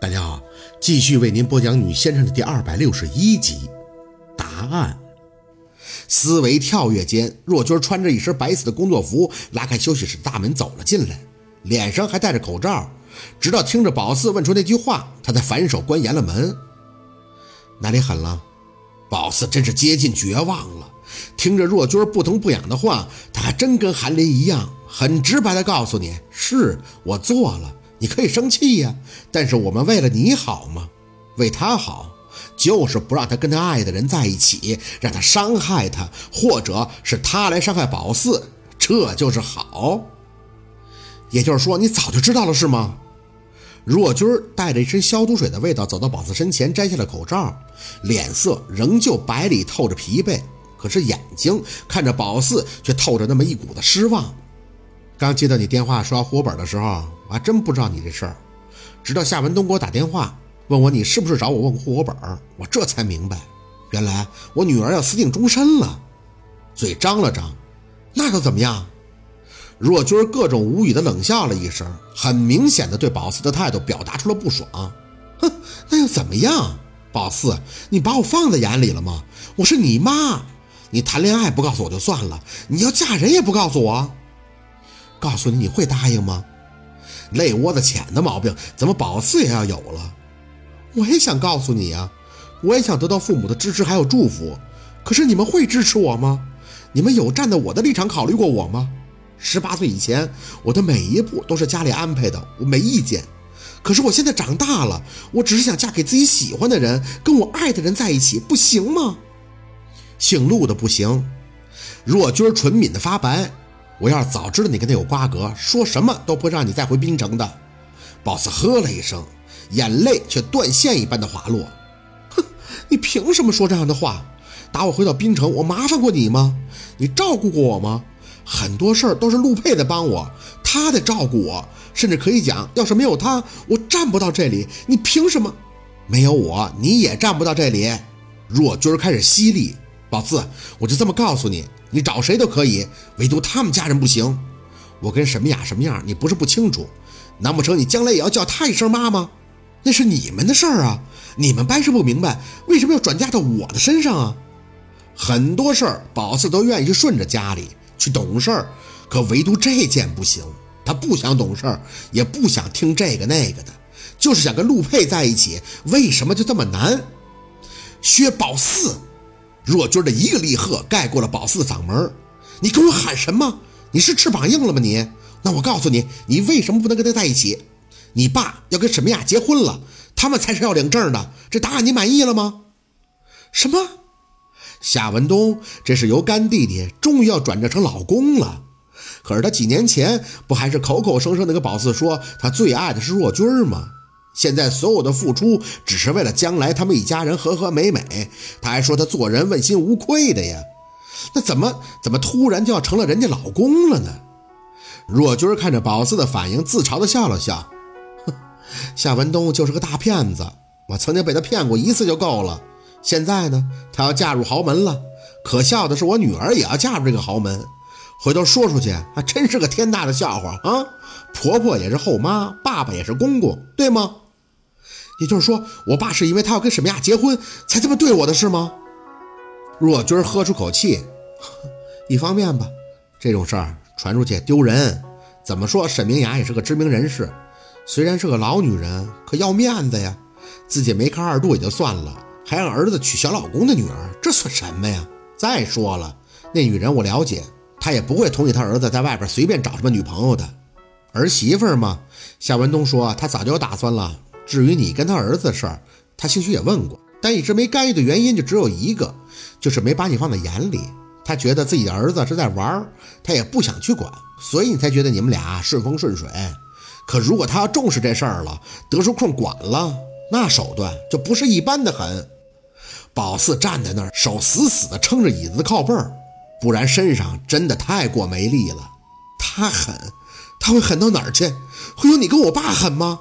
大家好，继续为您播讲《女先生》的第二百六十一集。答案。思维跳跃间，若君穿着一身白色的工作服，拉开休息室大门走了进来，脸上还戴着口罩。直到听着宝四问出那句话，他才反手关严了门。哪里狠了？宝四真是接近绝望了。听着若君不疼不痒的话，他还真跟韩林一样，很直白的告诉你：是我做了。你可以生气呀，但是我们为了你好吗？为他好，就是不让他跟他爱的人在一起，让他伤害他，或者是他来伤害宝四，这就是好。也就是说，你早就知道了是吗？若君带着一身消毒水的味道走到宝四身前，摘下了口罩，脸色仍旧白里透着疲惫，可是眼睛看着宝四，却透着那么一股子失望。刚接到你电话说要户口本的时候，我还真不知道你这事儿。直到夏文东给我打电话问我你是不是找我问户口本，我这才明白，原来我女儿要私定终身了。嘴张了张，那又怎么样？若君各种无语的冷笑了一声，很明显的对宝四的态度表达出了不爽。哼，那又怎么样？宝四，你把我放在眼里了吗？我是你妈，你谈恋爱不告诉我就算了，你要嫁人也不告诉我。告诉你，你会答应吗？泪窝子浅的毛病，怎么保四也要有了？我也想告诉你呀，我也想得到父母的支持还有祝福，可是你们会支持我吗？你们有站在我的立场考虑过我吗？十八岁以前，我的每一步都是家里安排的，我没意见。可是我现在长大了，我只是想嫁给自己喜欢的人，跟我爱的人在一起，不行吗？姓陆的不行，若君唇抿的发白。我要是早知道你跟他有瓜葛，说什么都不会让你再回滨城的。宝四呵了一声，眼泪却断线一般的滑落。哼，你凭什么说这样的话？打我回到滨城，我麻烦过你吗？你照顾过我吗？很多事儿都是陆佩在帮我，他在照顾我，甚至可以讲，要是没有他，我站不到这里。你凭什么？没有我，你也站不到这里。若君开始犀利，宝四，我就这么告诉你。你找谁都可以，唯独他们家人不行。我跟沈明雅什么样，你不是不清楚。难不成你将来也要叫她一声妈吗？那是你们的事儿啊，你们掰扯不明白，为什么要转嫁到我的身上啊？很多事儿，宝四都愿意顺着家里去懂事儿，可唯独这件不行。他不想懂事儿，也不想听这个那个的，就是想跟陆佩在一起。为什么就这么难？薛宝四。若君的一个厉喝盖过了宝四嗓门你跟我喊什么？你是翅膀硬了吗？你？那我告诉你，你为什么不能跟他在一起？你爸要跟沈明雅结婚了，他们才是要领证的。这答案你满意了吗？什么？夏文东，这是由干弟弟终于要转正成老公了。可是他几年前不还是口口声声的跟宝四说他最爱的是若君吗？现在所有的付出只是为了将来他们一家人和和美美，他还说他做人问心无愧的呀，那怎么怎么突然就要成了人家老公了呢？若君看着宝四的反应，自嘲的笑了笑，哼，夏文东就是个大骗子，我曾经被他骗过一次就够了。现在呢，他要嫁入豪门了，可笑的是我女儿也要嫁入这个豪门，回头说出去还真是个天大的笑话啊！婆婆也是后妈，爸爸也是公公，对吗？也就是说，我爸是因为他要跟沈明雅结婚，才这么对我的，是吗？若君喝出口气，一方面吧，这种事儿传出去丢人。怎么说，沈明雅也是个知名人士，虽然是个老女人，可要面子呀。自己没看二度也就算了，还让儿子娶小老公的女儿，这算什么呀？再说了，那女人我了解，她也不会同意她儿子在外边随便找什么女朋友的。儿媳妇嘛，夏文东说他早就有打算了。至于你跟他儿子的事儿，他兴许也问过，但一直没干预的原因就只有一个，就是没把你放在眼里。他觉得自己的儿子是在玩，他也不想去管，所以你才觉得你们俩顺风顺水。可如果他要重视这事儿了，得出空管了，那手段就不是一般的狠。宝四站在那儿，手死死地撑着椅子靠背儿，不然身上真的太过没力了。他狠，他会狠到哪儿去？会有你跟我爸狠吗？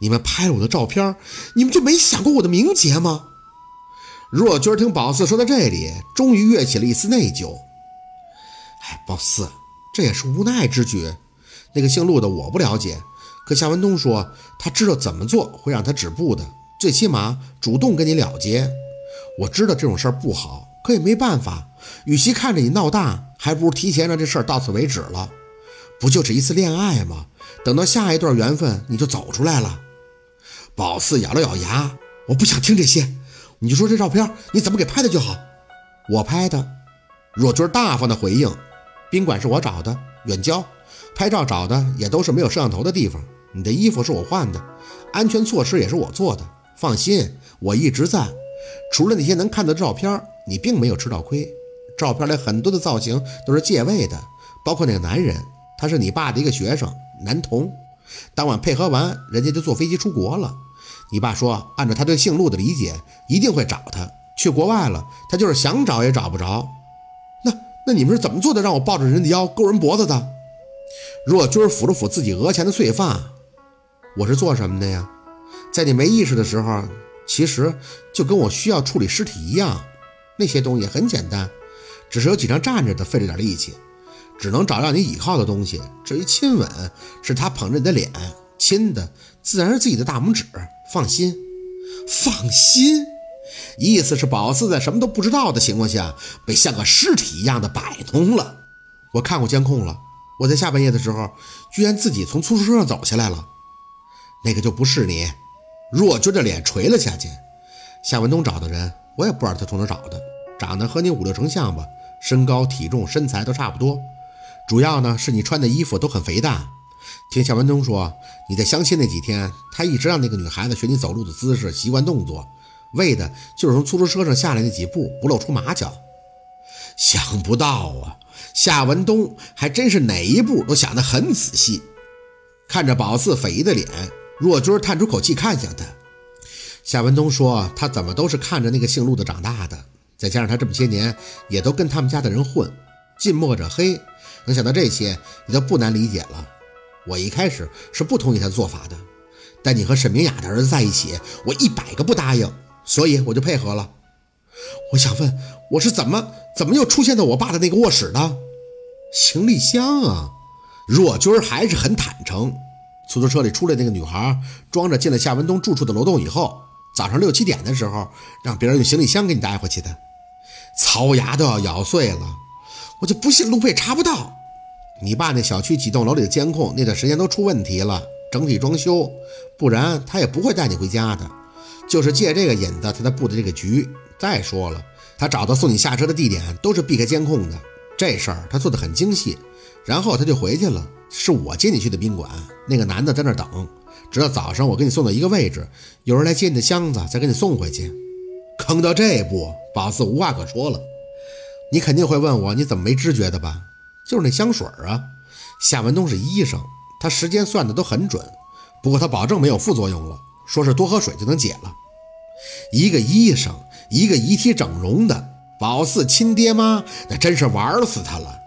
你们拍了我的照片，你们就没想过我的名节吗？若君听宝四说到这里，终于跃起了一丝内疚。哎，宝四，这也是无奈之举。那个姓陆的我不了解，可夏文东说他知道怎么做会让他止步的，最起码主动跟你了结。我知道这种事儿不好，可也没办法。与其看着你闹大，还不如提前让这事儿到此为止了。不就是一次恋爱吗？等到下一段缘分，你就走出来了。宝四咬了咬牙，我不想听这些。你就说这照片你怎么给拍的就好。我拍的。若军大方的回应：“宾馆是我找的，远郊，拍照找的也都是没有摄像头的地方。你的衣服是我换的，安全措施也是我做的。放心，我一直在。除了那些能看的照片，你并没有吃到亏。照片里很多的造型都是借位的，包括那个男人，他是你爸的一个学生，男童。当晚配合完，人家就坐飞机出国了。你爸说，按照他对姓陆的理解，一定会找他。去国外了，他就是想找也找不着。”那那你们是怎么做的？让我抱着人的腰勾人脖子的？若军抚了抚自己额前的碎发，我是做什么的呀？在你没意识的时候，其实就跟我需要处理尸体一样，那些东西很简单，只是有几张站着的费了点力气，只能找让你倚靠的东西。至于亲吻，是他捧着你的脸亲的，自然是自己的大拇指。放心，放心。意思是宝四在什么都不知道的情况下，被像个尸体一样的摆弄了。我看过监控了，我在下半夜的时候，居然自己从出租车上走下来了。那个就不是你。若军的脸垂了下去。夏文东找的人，我也不知道他从哪找的，长得和你五六成像吧，身高、体重、身材都差不多。主要呢是你穿的衣服都很肥大。听夏文东说，你在相亲那几天，他一直让那个女孩子学你走路的姿势、习惯动作。为的就是从出租车上下来那几步不露出马脚，想不到啊，夏文东还真是哪一步都想得很仔细。看着宝四匪夷的脸，若军叹出口气看向他。夏文东说：“他怎么都是看着那个姓陆的长大的，再加上他这么些年也都跟他们家的人混，近墨者黑。能想到这些，你就不难理解了。我一开始是不同意他的做法的，但你和沈明雅的儿子在一起，我一百个不答应。”所以我就配合了。我想问，我是怎么怎么又出现在我爸的那个卧室的？行李箱啊！若军还是很坦诚。出租车里出来那个女孩，装着进了夏文东住处的楼栋以后，早上六七点的时候，让别人用行李箱给你带回去的。槽牙都要咬碎了，我就不信路费查不到。你爸那小区几栋楼里的监控那段时间都出问题了，整体装修，不然他也不会带你回家的。就是借这个引子，他才布的这个局。再说了，他找到送你下车的地点都是避开监控的，这事儿他做的很精细。然后他就回去了，是我接你去的宾馆，那个男的在那等，直到早上我给你送到一个位置，有人来接你的箱子，再给你送回去。坑到这一步，宝四无话可说了。你肯定会问我，你怎么没知觉的吧？就是那香水啊。夏文东是医生，他时间算的都很准，不过他保证没有副作用了。说是多喝水就能解了。一个医生，一个遗体整容的，宝四亲爹妈，那真是玩死他了。